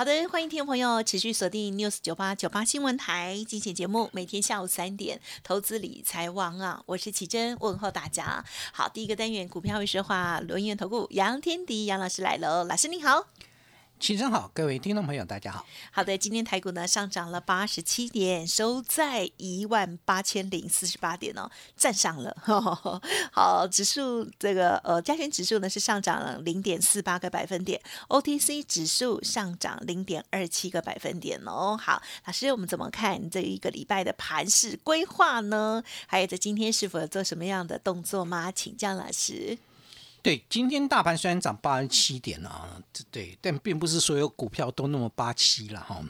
好的，欢迎听众朋友持续锁定 News 九八九八新闻台精选节目，每天下午三点，投资理财王啊，我是奇珍，问候大家。好，第一个单元股票会说话，轮源投顾杨天迪杨老师来了，老师你好。齐真好，各位听众朋友，大家好。好的，今天台股呢上涨了八十七点，收在一万八千零四十八点哦，站上了。好，指数这个呃加权指数呢是上涨了零点四八个百分点，OTC 指数上涨零点二七个百分点哦。好，老师，我们怎么看这一个礼拜的盘势规划呢？还有在今天是否做什么样的动作吗？请教老师。对，今天大盘虽然涨八十七点啊，对，但并不是所有股票都那么八七了哈。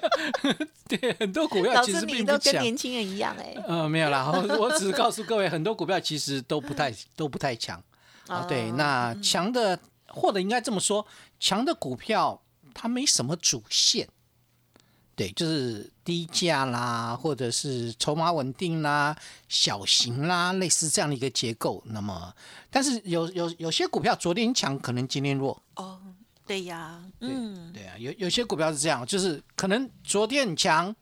对，很多股票其实并不跟年轻人一样哎。呃，没有啦，我只是告诉各位，很多股票其实都不太都不太强啊。对，那强的或者应该这么说，强的股票它没什么主线。对，就是低价啦，或者是筹码稳定啦、小型啦，类似这样的一个结构。那么，但是有有有些股票昨天强，可能今天弱。哦，对呀，嗯，对啊，有有些股票是这样，就是可能昨天很强，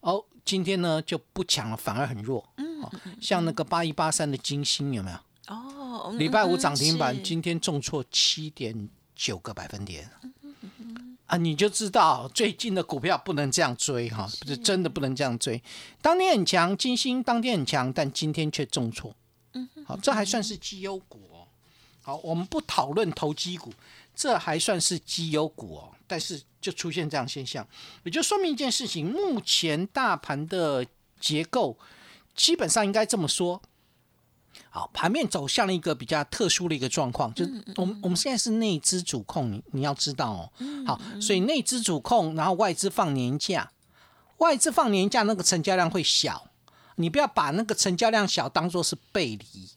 哦，今天呢就不强了，反而很弱。嗯，像那个八一八三的金星有没有？哦，礼拜五涨停板，今天重挫七点九个百分点。啊，你就知道最近的股票不能这样追哈，不是真的不能这样追。当天很强，金星当天很强，但今天却重挫。嗯，好，这还算是绩优股哦。好，我们不讨论投机股，这还算是绩优股哦。但是就出现这样现象，也就说明一件事情：目前大盘的结构基本上应该这么说。好，盘面走向了一个比较特殊的一个状况，就是我们我们现在是内资主控，你你要知道哦。好，所以内资主控，然后外资放年假，外资放年假，那个成交量会小，你不要把那个成交量小当做是背离。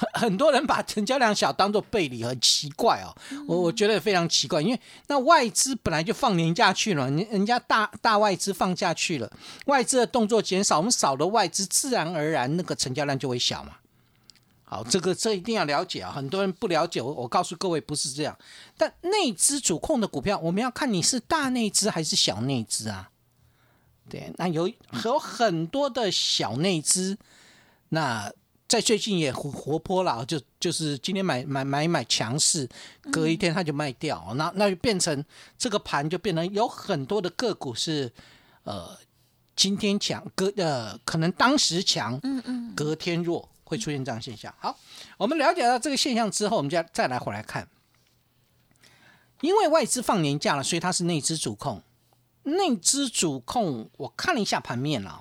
很很多人把成交量小当做背离，很奇怪哦。我我觉得非常奇怪，因为那外资本来就放年假去了，人人家大大外资放假去了，外资的动作减少，我们少了外资，自然而然那个成交量就会小嘛。好，这个这一定要了解啊！很多人不了解，我我告诉各位不是这样。但内资主控的股票，我们要看你是大内资还是小内资啊？对，那有有很多的小内资，那在最近也活活泼了，就就是今天买买买买强势，隔一天它就卖掉，那那就变成这个盘就变成有很多的个股是呃今天强，隔呃可能当时强，嗯嗯，隔天弱。会出现这样现象。好，我们了解到这个现象之后，我们再再来回来看，因为外资放年假了，所以它是内资主控。内资主控，我看了一下盘面啊，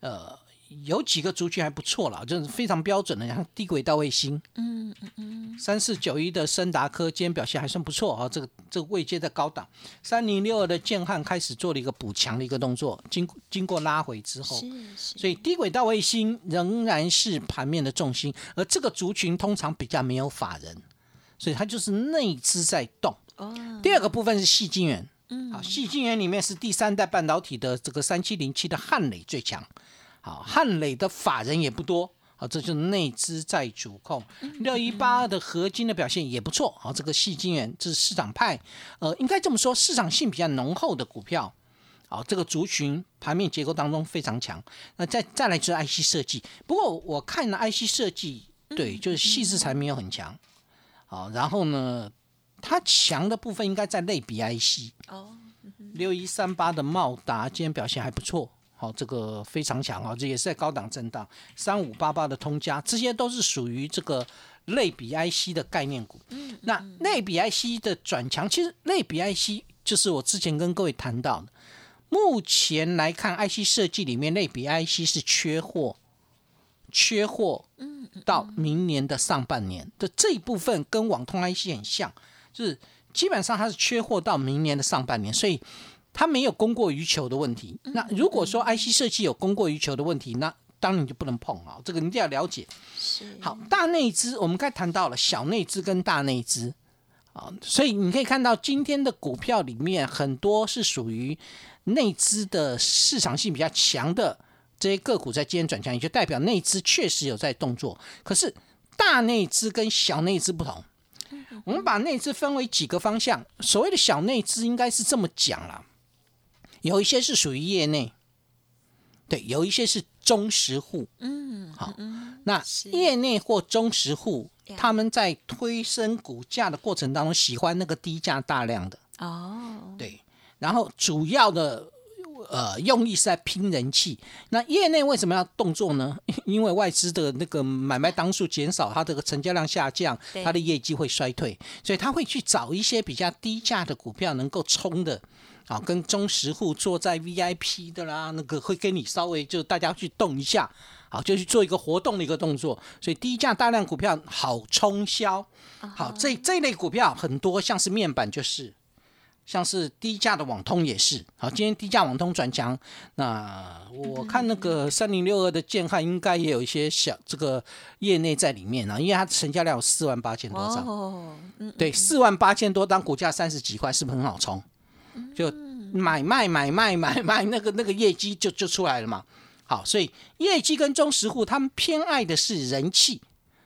呃。有几个族群还不错了，就是非常标准的，像低轨道卫星，嗯嗯嗯，三四九一的森达科今天表现还算不错啊，这个这个位阶在高档，三零六二的建汉开始做了一个补强的一个动作，经经过拉回之后，所以低轨道卫星仍然是盘面的重心，而这个族群通常比较没有法人，所以它就是内资在动。哦，第二个部分是细晶圆，嗯，好，细晶圆里面是第三代半导体的这个三七零七的汉磊最强。好，汉磊的法人也不多，好，这就是内资在主控。六一八二的合金的表现也不错，好，这个细金元这是市场派，呃，应该这么说，市场性比较浓厚的股票，好，这个族群盘面结构当中非常强。那再再来就是 IC 设计，不过我看了 IC 设计，对，就是细致才没有很强，好，然后呢，它强的部分应该在类比 IC，哦，六一三八的茂达今天表现还不错。好，这个非常强啊，这也是在高档震荡。三五八八的通家，这些都是属于这个类比 IC 的概念股。嗯，那类比 IC 的转强，其实类比 IC 就是我之前跟各位谈到的，目前来看，IC 设计里面类比 IC 是缺货，缺货，嗯，到明年的上半年的这一部分跟网通 IC 很像，就是基本上它是缺货到明年的上半年，所以它没有供过于求的问题。那如果说 IC 设计有供过于求的问题，那当然就不能碰啊，这个你一定要了解。是好，大内资我们刚才谈到了小内资跟大内资啊，所以你可以看到今天的股票里面很多是属于内资的市场性比较强的这些个股，在今天转强，也就代表内资确实有在动作。可是大内资跟小内资不同，我们把内资分为几个方向。所谓的小内资应该是这么讲啦，有一些是属于业内，对，有一些是中实户。嗯，好嗯那业内或中实户，他们在推升股价的过程当中，喜欢那个低价大量的，哦，对。然后主要的呃用意是在拼人气。那业内为什么要动作呢？因为外资的那个买卖当数减少，它这个成交量下降，它的业绩会衰退，所以他会去找一些比较低价的股票能够冲的。啊，跟中实户坐在 VIP 的啦，那个会跟你稍微就大家去动一下，好，就去做一个活动的一个动作，所以低价大量股票好冲销。好，这这类股票很多，像是面板就是，像是低价的网通也是。好，今天低价网通转强，那我看那个三零六二的建汉应该也有一些小这个业内在里面啊，因为它成交量有四万八千多张。哦，嗯，对，四万八千多张，股价三十几块，是不是很好冲？就买卖买卖买卖，那个那个业绩就就出来了嘛。好，所以业绩跟中实户他们偏爱的是人气，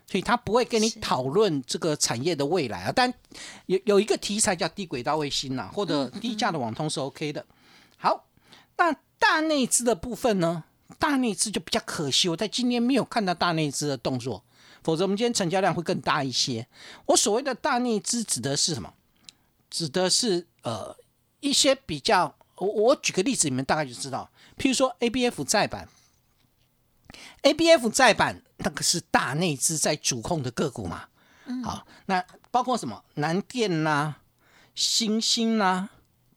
所以他不会跟你讨论这个产业的未来啊。但有有一个题材叫低轨道卫星呐、或者低价的网通是 OK 的。好，那大内资的部分呢？大内资就比较可惜，我在今天没有看到大内资的动作，否则我们今天成交量会更大一些。我所谓的大内资指的是什么？指的是呃一些比较，我我举个例子，你们大概就知道。譬如说 ABF 再版，ABF 再版那个是大内资在主控的个股嘛。好，那包括什么南电啦、星星啦、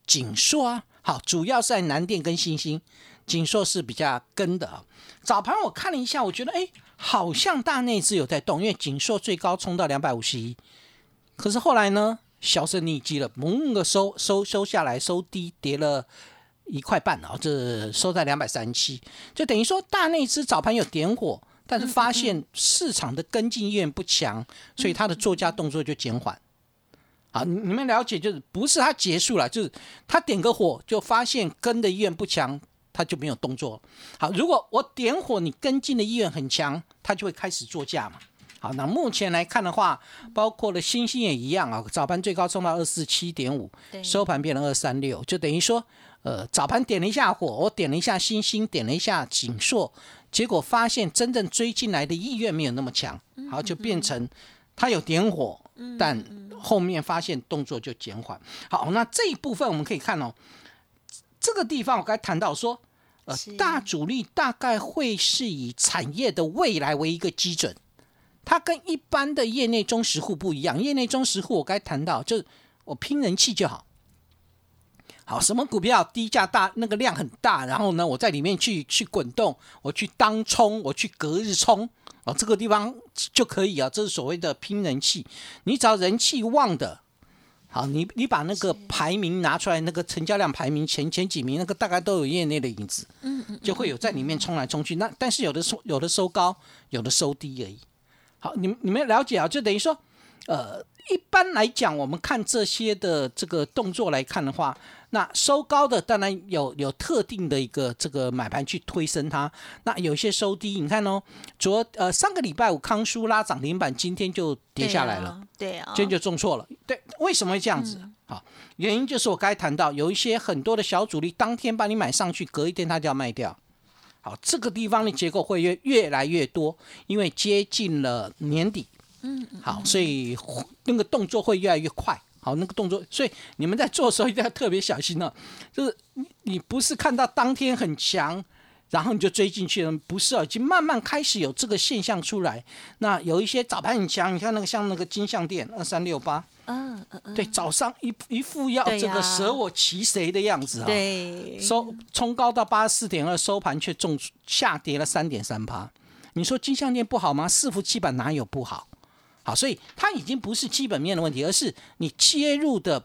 锦硕啊。好，主要是在南电跟星星，锦硕是比较跟的啊。早盘我看了一下，我觉得哎，好像大内资有在动，因为锦硕最高冲到两百五十一，可是后来呢，销声匿迹了，猛个收收收下来，收低跌了一块半啊，这收在两百三七，就等于说大内资早盘有点火，但是发现市场的跟进意愿不强，所以它的做价动作就减缓。好，你们了解，就是不是它结束了，就是它点个火就发现跟的意愿不强，它就没有动作。好，如果我点火，你跟进的意愿很强，它就会开始做价嘛。好，那目前来看的话，包括了星星也一样啊，早盘最高冲到二四七点五，收盘变成二三六，就等于说，呃，早盘点了一下火，我点了一下星星，点了一下锦硕，结果发现真正追进来的意愿没有那么强，好，就变成它有点火，但后面发现动作就减缓。好，那这一部分我们可以看哦，这个地方我刚才谈到说，呃，大主力大概会是以产业的未来为一个基准。它跟一般的业内中实户不一样，业内中实户我该谈到，就是我拼人气就好。好，什么股票低价大，那个量很大，然后呢，我在里面去去滚动，我去当冲，我去隔日冲，哦，这个地方就可以啊，这是所谓的拼人气。你只要人气旺的，好，你你把那个排名拿出来，那个成交量排名前前几名，那个大概都有业内的影子，嗯嗯，就会有在里面冲来冲去。那但是有的收有的收高，有的收低而已。好，你们你们了解啊？就等于说，呃，一般来讲，我们看这些的这个动作来看的话，那收高的当然有有特定的一个这个买盘去推升它，那有些收低，你看哦，昨呃上个礼拜五康舒拉涨停板，今天就跌下来了。对啊，对啊，今天就重挫了。对，为什么会这样子？好，原因就是我刚才谈到，有一些很多的小主力当天把你买上去，隔一天他就要卖掉。好，这个地方的结构会越越来越多，因为接近了年底。嗯，好，所以那个动作会越来越快。好，那个动作，所以你们在做的时候一定要特别小心哦。就是你你不是看到当天很强，然后你就追进去了，不是啊，已经慢慢开始有这个现象出来。那有一些早盘很强，你看那个像那个金项店二三六八，嗯嗯嗯，对，早上一一副要这个舍我其谁的样子啊，对，收冲高到八十四点二，收盘却重下跌了三点三趴。你说金项店不好吗？四幅基板哪有不好？好，所以它已经不是基本面的问题，而是你切入的，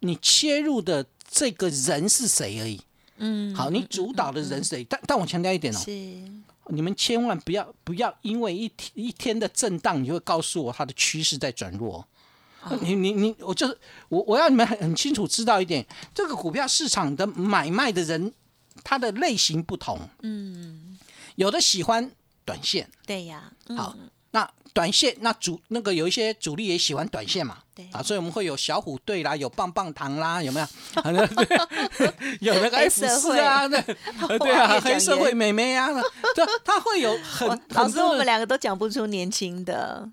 你切入的这个人是谁而已。嗯，好，你主导的人谁？但但我强调一点哦，是你们千万不要不要因为一天一天的震荡，你就会告诉我它的趋势在转弱。你你你，我就是我我要你们很很清楚知道一点，这个股票市场的买卖的人，他的类型不同。嗯，有的喜欢短线，对呀，好。那短线，那主那个有一些主力也喜欢短线嘛，对。啊，所以我们会有小虎队啦，有棒棒糖啦，有没有？有那个 F 四啊，对对啊，黑社会美眉啊，对，他会有很老师，我们两个都讲不出年轻的，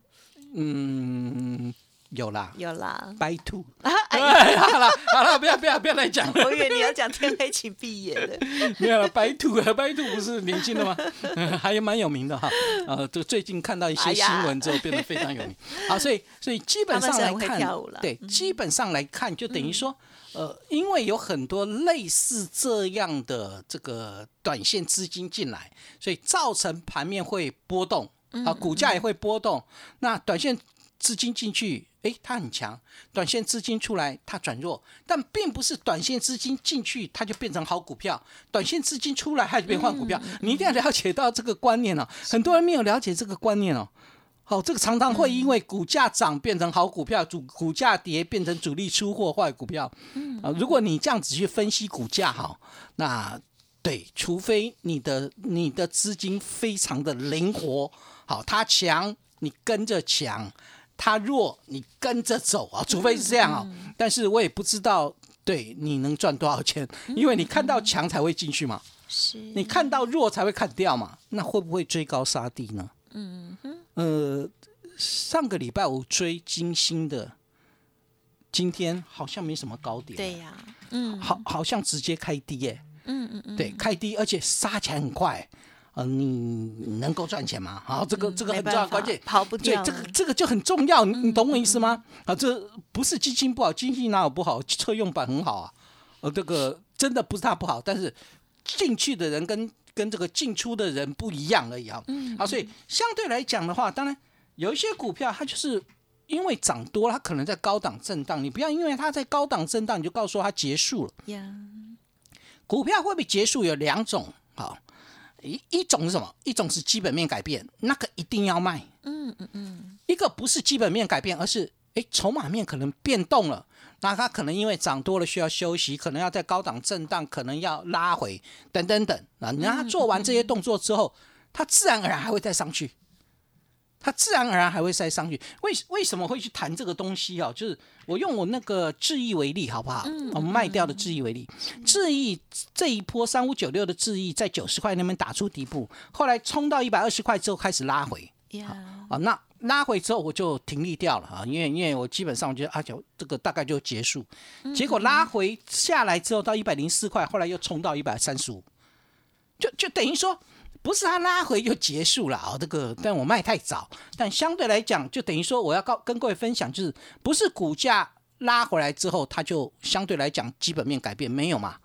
嗯。有啦，有啦，白兔啊！好了好了，不要不要不要再讲。我以为你要讲天黑请闭眼了。没有了，白兔啊，白兔不是年轻的吗？还有蛮有名的哈。呃，就最近看到一些新闻之后，变得非常有名。好，所以所以基本上来看，对，基本上来看，就等于说，呃，因为有很多类似这样的这个短线资金进来，所以造成盘面会波动啊，股价也会波动。那短线资金进去。诶，它很强，短线资金出来它转弱，但并不是短线资金进去它就变成好股票，短线资金出来它就变换股票。你一定要了解到这个观念哦，很多人没有了解这个观念哦。好，这个常常会因为股价涨变成好股票，主股价跌变成主力出货坏股票。嗯啊，如果你这样子去分析股价哈，那对，除非你的你的资金非常的灵活，好，它强你跟着强。它弱，你跟着走啊，除非是这样啊。但是我也不知道，对你能赚多少钱，因为你看到强才会进去嘛。是，你看到弱才会砍掉嘛。那会不会追高杀低呢？嗯哼。呃，上个礼拜我追金星的，今天好像没什么高点。对呀，嗯，好，好像直接开低耶。嗯嗯嗯。对，开低，而且杀起来很快。呃，你能够赚钱吗？好，这个这个很重要，关键跑不掉。对，这个这个就很重要，你懂我意思吗？啊，这不是基金不好，基金哪有不好？车用版很好啊。呃，这个真的不是它不好，但是进去的人跟跟这个进出的人不一样而已啊。嗯。啊，所以相对来讲的话，当然有一些股票它就是因为涨多了，它可能在高档震荡。你不要因为它在高档震荡，你就告诉它结束了。呀。股票会不会结束？有两种，好。一一种是什么？一种是基本面改变，那个一定要卖。嗯嗯嗯。一个不是基本面改变，而是哎筹码面可能变动了，那它可能因为涨多了需要休息，可能要在高档震荡，可能要拉回等等等。啊，你让它做完这些动作之后，它自然而然还会再上去。它自然而然还会再上去，为为什么会去谈这个东西啊？就是我用我那个智毅为例，好不好？我们卖掉的智毅为例，智毅这一波三五九六的智毅在九十块那边打出底部，后来冲到一百二十块之后开始拉回。啊，那拉回之后我就停利掉了啊，因为因为我基本上我觉得啊，就这个大概就结束，结果拉回下来之后到一百零四块，后来又冲到一百三十五，就就等于说。不是它拉回就结束了啊，这个但我卖太早，但相对来讲，就等于说我要告跟各位分享，就是不是股价拉回来之后，它就相对来讲基本面改变没有嘛？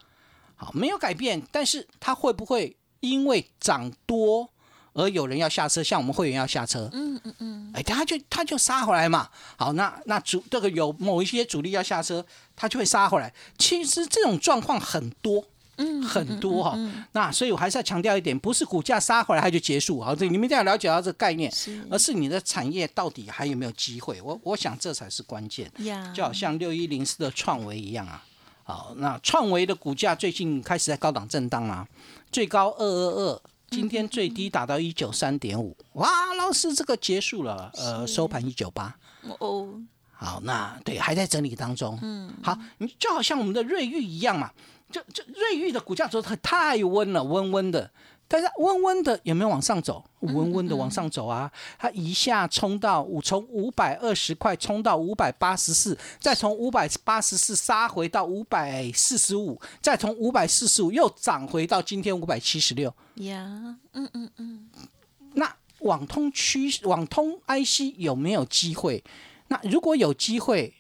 好，没有改变，但是它会不会因为涨多而有人要下车，像我们会员要下车？嗯嗯嗯，哎，他就他就杀回来嘛。好，那那主这个有某一些主力要下车，他就会杀回来。其实这种状况很多。嗯，很多哈，那所以我还是要强调一点，不是股价杀回来它就结束啊，这你们一定要了解到这个概念，而是你的产业到底还有没有机会？我我想这才是关键。就好像六一零四的创维一样啊，好，那创维的股价最近开始在高档震荡啊，最高二二二，今天最低打到一九三点五，哇，老师这个结束了，呃，收盘一九八。哦，好，那对还在整理当中。嗯，好，你就好像我们的瑞玉一样嘛。就就瑞玉的股价走太太温了，温温的，但是温温的有没有往上走？温温的往上走啊，它一下冲到五，从五百二十块冲到五百八十四，再从五百八十四杀回到五百四十五，再从五百四十五又涨回到今天五百七十六。呀，嗯嗯嗯，那网通区网通 IC 有没有机会？那如果有机会，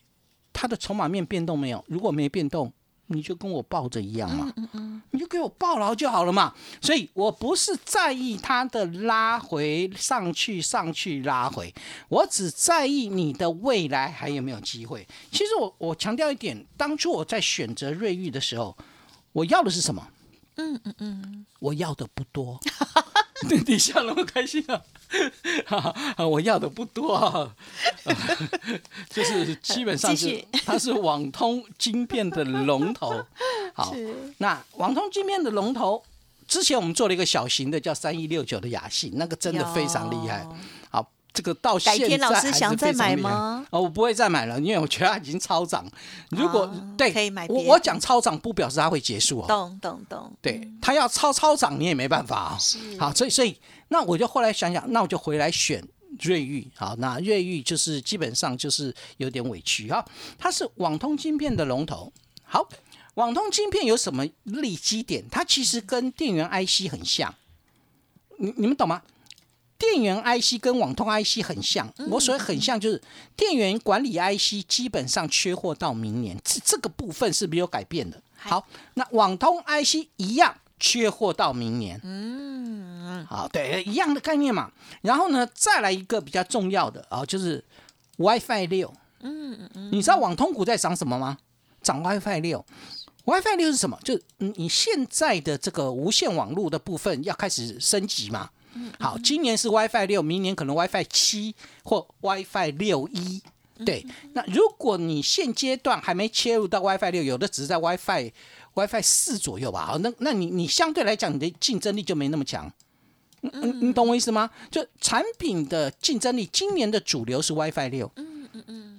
它的筹码面变动没有？如果没变动，你就跟我抱着一样嘛，你就给我抱牢就好了嘛。所以我不是在意它的拉回上去上去拉回，我只在意你的未来还有没有机会。其实我我强调一点，当初我在选择瑞玉的时候，我要的是什么？嗯嗯嗯，我要的不多。你笑那么开心啊！我要的不多啊，就是基本上是 它是网通晶片的龙头。好，那网通晶片的龙头，之前我们做了一个小型的叫三一六九的雅信，那个真的非常厉害。好，这个到现在老师想再买吗？哦，我不会再买了，因为我觉得它已经超涨。如果对，可以买。我我讲超涨不表示它会结束哦。懂懂懂。对，它要超超涨你也没办法啊。好，所以所以。那我就后来想想，那我就回来选瑞昱。好，那瑞昱就是基本上就是有点委屈哈，它是网通晶片的龙头。好，网通晶片有什么利基点？它其实跟电源 IC 很像。你你们懂吗？电源 IC 跟网通 IC 很像。我所谓很像，就是电源管理 IC 基本上缺货到明年，这这个部分是没有改变的。好，那网通 IC 一样。缺货到明年，嗯，好，对，一样的概念嘛。然后呢，再来一个比较重要的啊，就是 WiFi 六，嗯嗯嗯，你知道网通股在涨什么吗？涨 WiFi 六，WiFi 六是什么？就你现在的这个无线网络的部分要开始升级嘛。好，今年是 WiFi 六，明年可能 WiFi 七或 WiFi 六一。对，那如果你现阶段还没切入到 WiFi 六，有的只是在 WiFi。WiFi 四左右吧，好，那那你你相对来讲，你的竞争力就没那么强，嗯你懂我意思吗？就产品的竞争力，今年的主流是 WiFi 六，嗯嗯嗯。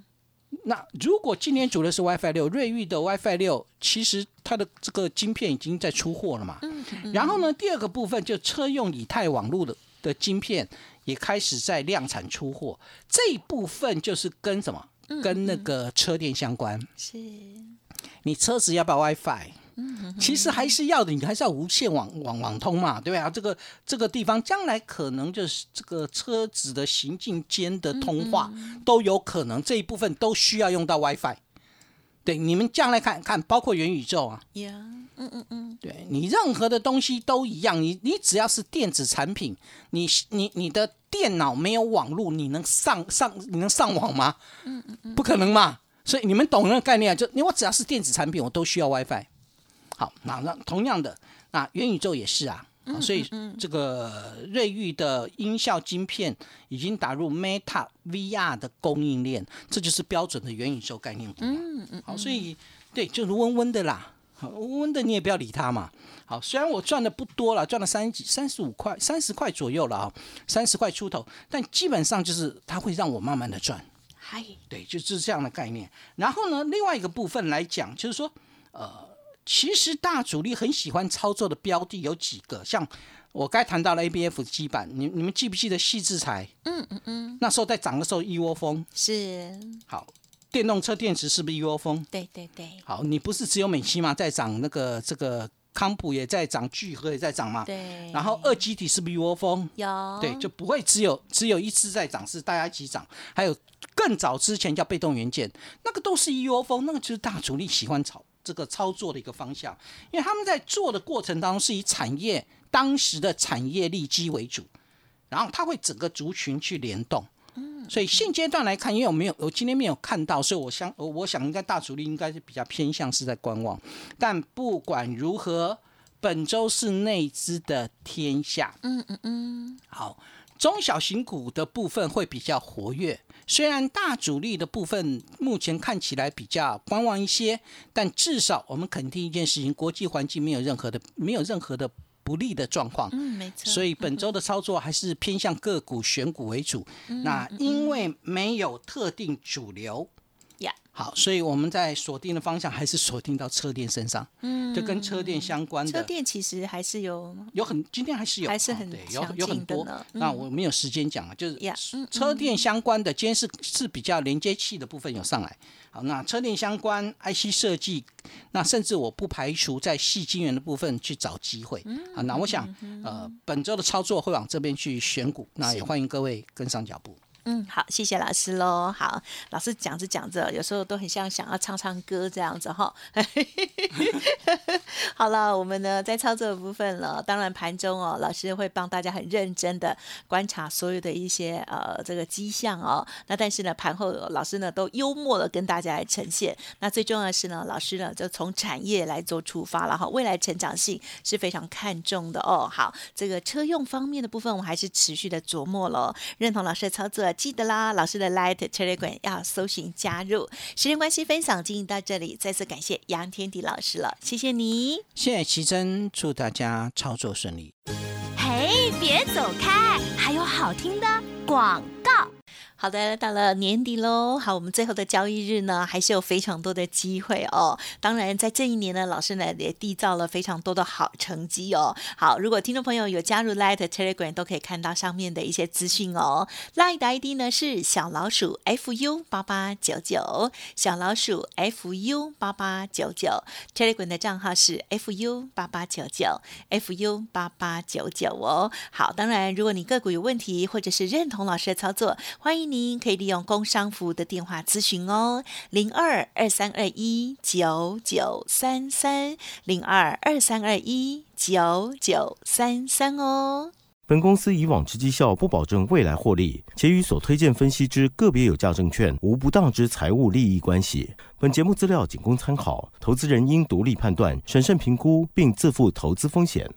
那如果今年主流是 WiFi 六，瑞昱的 WiFi 六，其实它的这个晶片已经在出货了嘛，嗯嗯。然后呢，第二个部分就车用以太网络的的晶片也开始在量产出货，这一部分就是跟什么？跟那个车电相关。是。你车子要不要 WiFi？其实还是要的，你还是要无线网网网通嘛，对啊？这个这个地方将来可能就是这个车子的行进间的通话都有可能，这一部分都需要用到 WiFi。对，你们将来看看，包括元宇宙啊，嗯嗯嗯，对你任何的东西都一样，你你只要是电子产品，你你你的电脑没有网络，你能上上你能上网吗？嗯嗯嗯，不可能嘛。所以你们懂那个概念，就你我只要是电子产品，我都需要 WiFi。好，那那同样的，那元宇宙也是啊。所以这个瑞昱的音效晶片已经打入 Meta VR 的供应链，这就是标准的元宇宙概念股。嗯嗯。好，所以对，就是温温的啦，温温的你也不要理它嘛。好，虽然我赚的不多了，赚了三几三十五块、三十块左右了啊，三十块出头，但基本上就是它会让我慢慢的赚。嗨，对，就是这样的概念。然后呢，另外一个部分来讲，就是说，呃。其实大主力很喜欢操作的标的有几个，像我该谈到了 A B F 基板，你你们记不记得细制材？嗯嗯嗯，那时候在涨的时候一窝蜂。是。好，电动车电池是不是一窝蜂？对对对。好，你不是只有美期嘛？在涨那个这个康普也在涨，聚合也在涨嘛。对。然后二基体是不是一窝蜂？有。对，就不会只有只有一只在涨，是大家一起涨。还有更早之前叫被动元件，那个都是一窝蜂，那个就是大主力喜欢炒。这个操作的一个方向，因为他们在做的过程当中是以产业当时的产业利基为主，然后它会整个族群去联动，嗯，所以现阶段来看，因为我没有，我今天没有看到，所以我想，我想应该大主力应该是比较偏向是在观望，但不管如何，本周是内资的天下，嗯嗯嗯，好，中小型股的部分会比较活跃。虽然大主力的部分目前看起来比较观望一些，但至少我们肯定一件事情：国际环境没有任何的没有任何的不利的状况。嗯，没错。所以本周的操作还是偏向个股选股为主。那因为没有特定主流，呀，好，所以我们在锁定的方向还是锁定到车电身上，嗯，就跟车电相关的。车电其实还是有有很，今天还是有，还是很对有有很多。那我没有时间讲了，就是车电相关的，今天是是比较连接器的部分有上来。好，那车电相关 IC 设计，那甚至我不排除在细晶圆的部分去找机会。啊，那我想呃，本周的操作会往这边去选股，那也欢迎各位跟上脚步。嗯，好，谢谢老师喽。好，老师讲着讲着，有时候都很像想要唱唱歌这样子哈。好了，我们呢在操作的部分了。当然盘中哦，老师会帮大家很认真的观察所有的一些呃这个迹象哦。那但是呢，盘后老师呢都幽默的跟大家来呈现。那最重要的是呢，老师呢就从产业来做出发了哈，未来成长性是非常看重的哦。好，这个车用方面的部分，我们还是持续的琢磨喽。认同老师的操作。记得啦，老师的 Light Telegram 要搜寻加入。时间关系，分享进行到这里，再次感谢杨天迪老师了，谢谢你。谢谢奇珍，祝大家操作顺利。嘿，别走开，还有好听的广告。好的，到了年底喽。好，我们最后的交易日呢，还是有非常多的机会哦。当然，在这一年呢，老师呢也缔造了非常多的好成绩哦。好，如果听众朋友有加入 Light Telegram，都可以看到上面的一些资讯哦。Light 的 ID 呢是小老鼠 fu 八八九九，小老鼠 fu 八八九九。Telegram 的账号是 fu 八八九九 fu 八八九九哦。好，当然，如果你个股有问题，或者是认同老师的操作，欢迎。您可以利用工商服务的电话咨询哦，零二二三二一九九三三零二二三二一九九三三哦。本公司以往之绩效不保证未来获利，且与所推荐分析之个别有价证券无不当之财务利益关系。本节目资料仅供参考，投资人应独立判断、审慎评估，并自负投资风险。